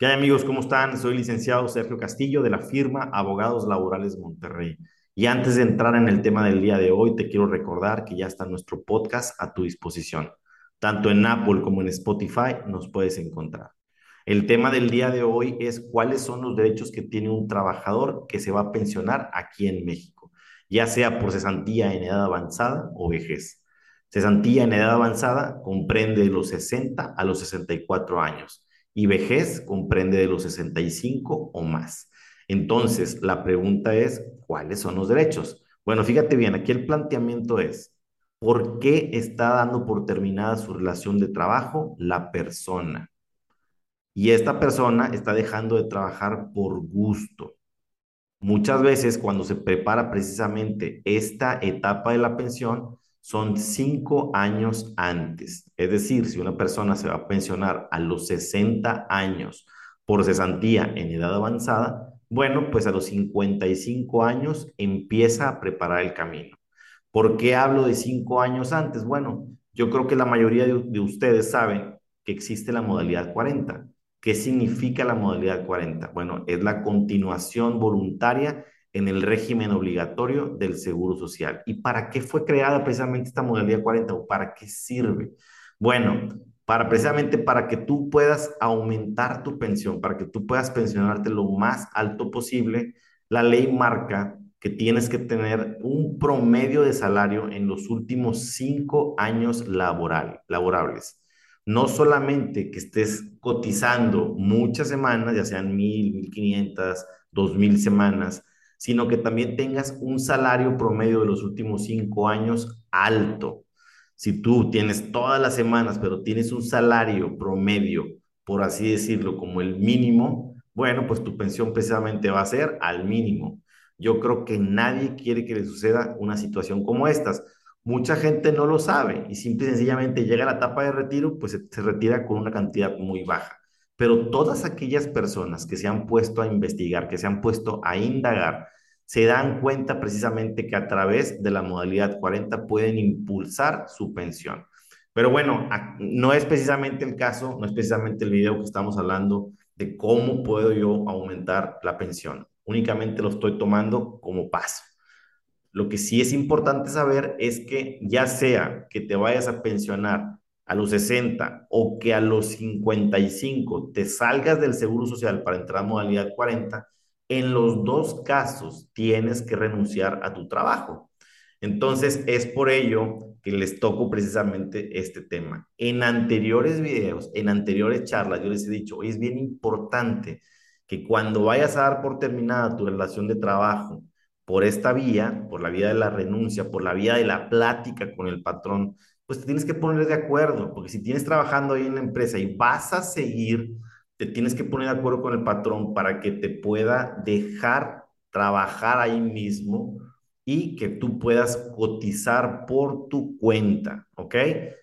¿Qué hay amigos? ¿Cómo están? Soy licenciado Sergio Castillo de la firma Abogados Laborales Monterrey. Y antes de entrar en el tema del día de hoy, te quiero recordar que ya está nuestro podcast a tu disposición. Tanto en Apple como en Spotify nos puedes encontrar. El tema del día de hoy es cuáles son los derechos que tiene un trabajador que se va a pensionar aquí en México, ya sea por cesantía en edad avanzada o vejez. Cesantía en edad avanzada comprende de los 60 a los 64 años y vejez comprende de los 65 o más. Entonces, la pregunta es, ¿cuáles son los derechos? Bueno, fíjate bien, aquí el planteamiento es, ¿por qué está dando por terminada su relación de trabajo la persona? Y esta persona está dejando de trabajar por gusto. Muchas veces cuando se prepara precisamente esta etapa de la pensión, son cinco años antes. Es decir, si una persona se va a pensionar a los 60 años por cesantía en edad avanzada, bueno, pues a los 55 años empieza a preparar el camino. ¿Por qué hablo de cinco años antes? Bueno, yo creo que la mayoría de, de ustedes saben que existe la modalidad 40. ¿Qué significa la modalidad 40? Bueno, es la continuación voluntaria en el régimen obligatorio del Seguro Social. ¿Y para qué fue creada precisamente esta modalidad 40 o para qué sirve? Bueno, para precisamente para que tú puedas aumentar tu pensión, para que tú puedas pensionarte lo más alto posible, la ley marca que tienes que tener un promedio de salario en los últimos cinco años laboral, laborables. No solamente que estés cotizando muchas semanas, ya sean mil, mil quinientas, dos mil semanas, sino que también tengas un salario promedio de los últimos cinco años alto. Si tú tienes todas las semanas, pero tienes un salario promedio, por así decirlo, como el mínimo, bueno, pues tu pensión precisamente va a ser al mínimo. Yo creo que nadie quiere que le suceda una situación como estas. Mucha gente no lo sabe y simple y sencillamente llega a la etapa de retiro, pues se, retira con una cantidad muy baja. Pero todas aquellas personas que se han puesto a investigar, que se han puesto a indagar, se dan cuenta precisamente que a través de la modalidad 40 pueden impulsar su pensión. Pero bueno, no es precisamente el caso, no es precisamente el video que estamos hablando de cómo puedo yo aumentar la pensión. Únicamente lo estoy tomando como paso. Lo que sí es importante saber es que ya sea que te vayas a pensionar a los 60 o que a los 55 te salgas del seguro social para entrar a modalidad 40, en los dos casos tienes que renunciar a tu trabajo. Entonces, es por ello que les toco precisamente este tema. En anteriores videos, en anteriores charlas, yo les he dicho, es bien importante que cuando vayas a dar por terminada tu relación de trabajo por esta vía, por la vía de la renuncia, por la vía de la plática con el patrón, pues te tienes que poner de acuerdo, porque si tienes trabajando ahí en la empresa y vas a seguir, te tienes que poner de acuerdo con el patrón para que te pueda dejar trabajar ahí mismo y que tú puedas cotizar por tu cuenta, ¿ok?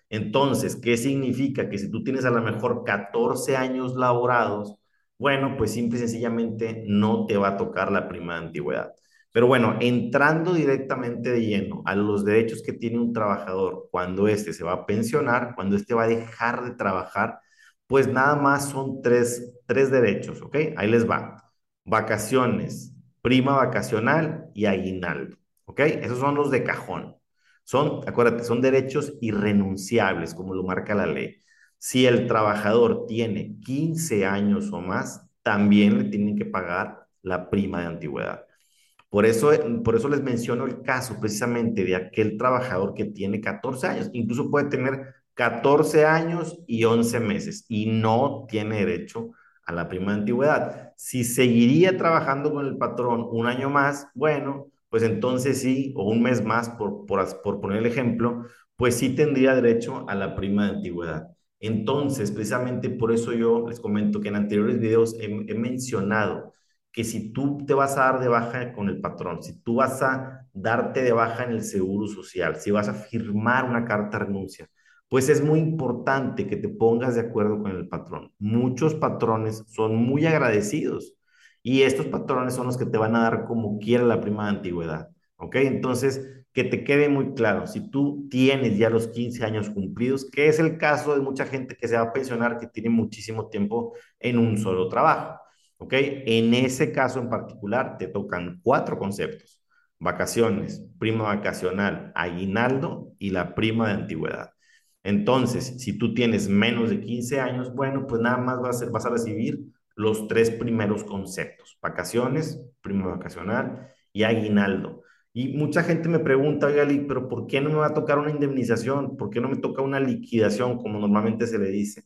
Entonces, ¿qué significa? Que si tú tienes a lo mejor 14 años laborados, bueno, pues simple y sencillamente no te va a tocar la prima de antigüedad. Pero bueno, entrando directamente de lleno a los derechos que tiene un trabajador cuando éste se va a pensionar, cuando éste va a dejar de trabajar, pues nada más son tres, tres derechos, ¿ok? Ahí les va. Vacaciones, prima vacacional y aguinaldo, ¿ok? Esos son los de cajón. Son, acuérdate, son derechos irrenunciables, como lo marca la ley. Si el trabajador tiene 15 años o más, también le tienen que pagar la prima de antigüedad. Por eso, por eso les menciono el caso precisamente de aquel trabajador que tiene 14 años, incluso puede tener 14 años y 11 meses y no tiene derecho a la prima de antigüedad. Si seguiría trabajando con el patrón un año más, bueno, pues entonces sí, o un mes más, por, por, poner el ejemplo, pues sí tendría derecho a la prima de antigüedad. Entonces, precisamente por eso yo les comento que en anteriores videos he mencionado que si tú te vas a dar de baja con el patrón, si tú vas a darte de baja en el seguro social, si vas a firmar una carta de renuncia, pues es muy importante que te pongas de acuerdo con el patrón. Muchos patrones son muy agradecidos y estos patrones son los que te van a dar como quiera la prima de antigüedad. ¿Ok? Entonces, que te quede muy claro, si tú tienes ya los 15 años cumplidos, que es el caso de mucha gente que se va a pensionar, que tiene muchísimo tiempo en un solo trabajo, ¿ok? En ese caso en particular te tocan cuatro conceptos, vacaciones, prima vacacional, aguinaldo y la prima de antigüedad. Entonces, si tú tienes menos de 15 años, bueno, pues nada más vas a, vas a recibir los tres primeros conceptos, vacaciones, prima vacacional y aguinaldo. Y mucha gente me pregunta, oiga, pero ¿por qué no me va a tocar una indemnización? ¿Por qué no me toca una liquidación, como normalmente se le dice?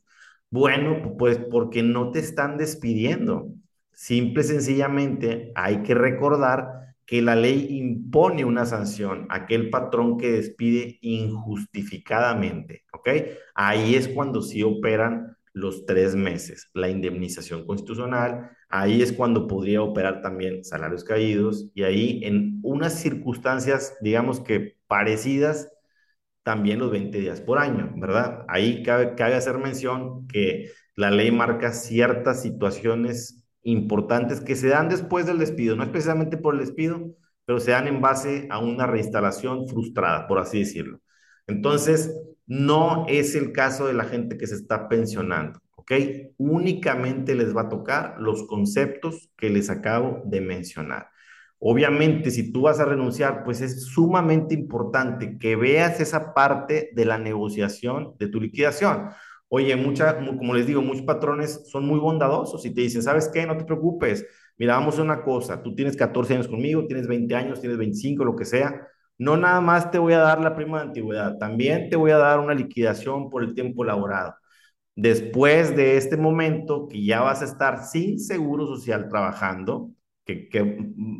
Bueno, pues porque no te están despidiendo. Simple y sencillamente hay que recordar que la ley impone una sanción a aquel patrón que despide injustificadamente, ¿ok? Ahí es cuando sí operan los tres meses, la indemnización constitucional, ahí es cuando podría operar también salarios caídos y ahí en unas circunstancias, digamos que parecidas, también los 20 días por año, ¿verdad? Ahí cabe, cabe hacer mención que la ley marca ciertas situaciones importantes que se dan después del despido, no es por el despido, pero se dan en base a una reinstalación frustrada, por así decirlo. Entonces, no es el caso de la gente que se está pensionando, ¿ok? Únicamente les va a tocar los conceptos que les acabo de mencionar. Obviamente, si tú vas a renunciar, pues es sumamente importante que veas esa parte de la negociación de tu liquidación. Oye, mucha, como les digo, muchos patrones son muy bondadosos y te dicen, ¿sabes qué? No te preocupes. Mira, vamos a una cosa. Tú tienes 14 años conmigo, tienes 20 años, tienes 25, lo que sea no nada más te voy a dar la prima de antigüedad, también te voy a dar una liquidación por el tiempo laborado. Después de este momento que ya vas a estar sin seguro social trabajando, que,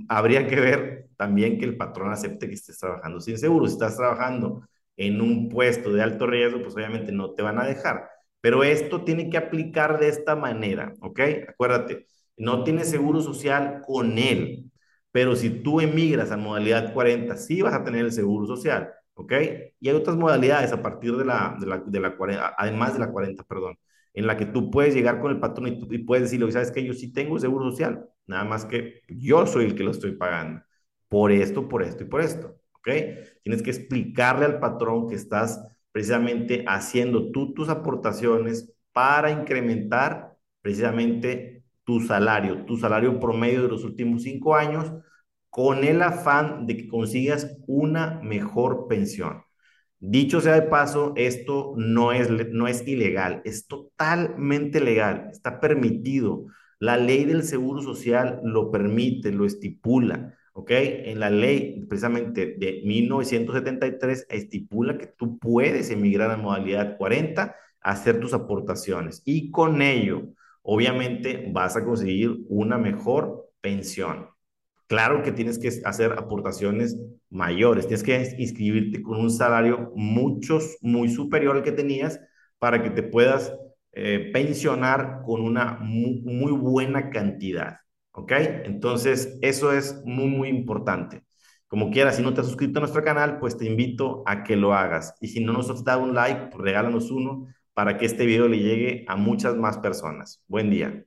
habría que ver también que el patrón acepte que estés trabajando sin seguro. Si estás trabajando en un puesto de alto riesgo, pues obviamente no te van a dejar. Pero esto tiene que aplicar de esta manera, ¿ok? Acuérdate, no tienes seguro social con él, pero si tú emigras a modalidad 40, sí vas a tener el seguro social, ¿ok? Y hay otras modalidades a partir de la, de la, de la 40, además de la 40, perdón, en la que tú puedes llegar con el patrón y, y puedes decirle, ¿sabes qué? Yo sí tengo seguro social, nada más que yo soy el que lo estoy pagando. Por esto, por esto y por esto, ¿ok? Tienes que explicarle al patrón que estás precisamente haciendo tú tus aportaciones para incrementar precisamente tu salario, tu salario promedio de los últimos cinco años, con el afán de que consigas una mejor pensión. Dicho sea de paso, esto no es, no es ilegal, es totalmente legal, está permitido. La ley del Seguro Social lo permite, lo estipula, ¿ok? En la ley precisamente de 1973 estipula que tú puedes emigrar a modalidad 40, hacer tus aportaciones y con ello obviamente vas a conseguir una mejor pensión. Claro que tienes que hacer aportaciones mayores, tienes que inscribirte con un salario muchos, muy superior al que tenías para que te puedas eh, pensionar con una muy, buena cantidad. ¿Ok? Entonces, eso es muy, muy importante. Como quieras, si no te has suscrito a nuestro canal, pues te invito a que lo hagas. Y si no nos has dado un like, pues regálanos uno para que este video le llegue a muchas más personas. Buen día.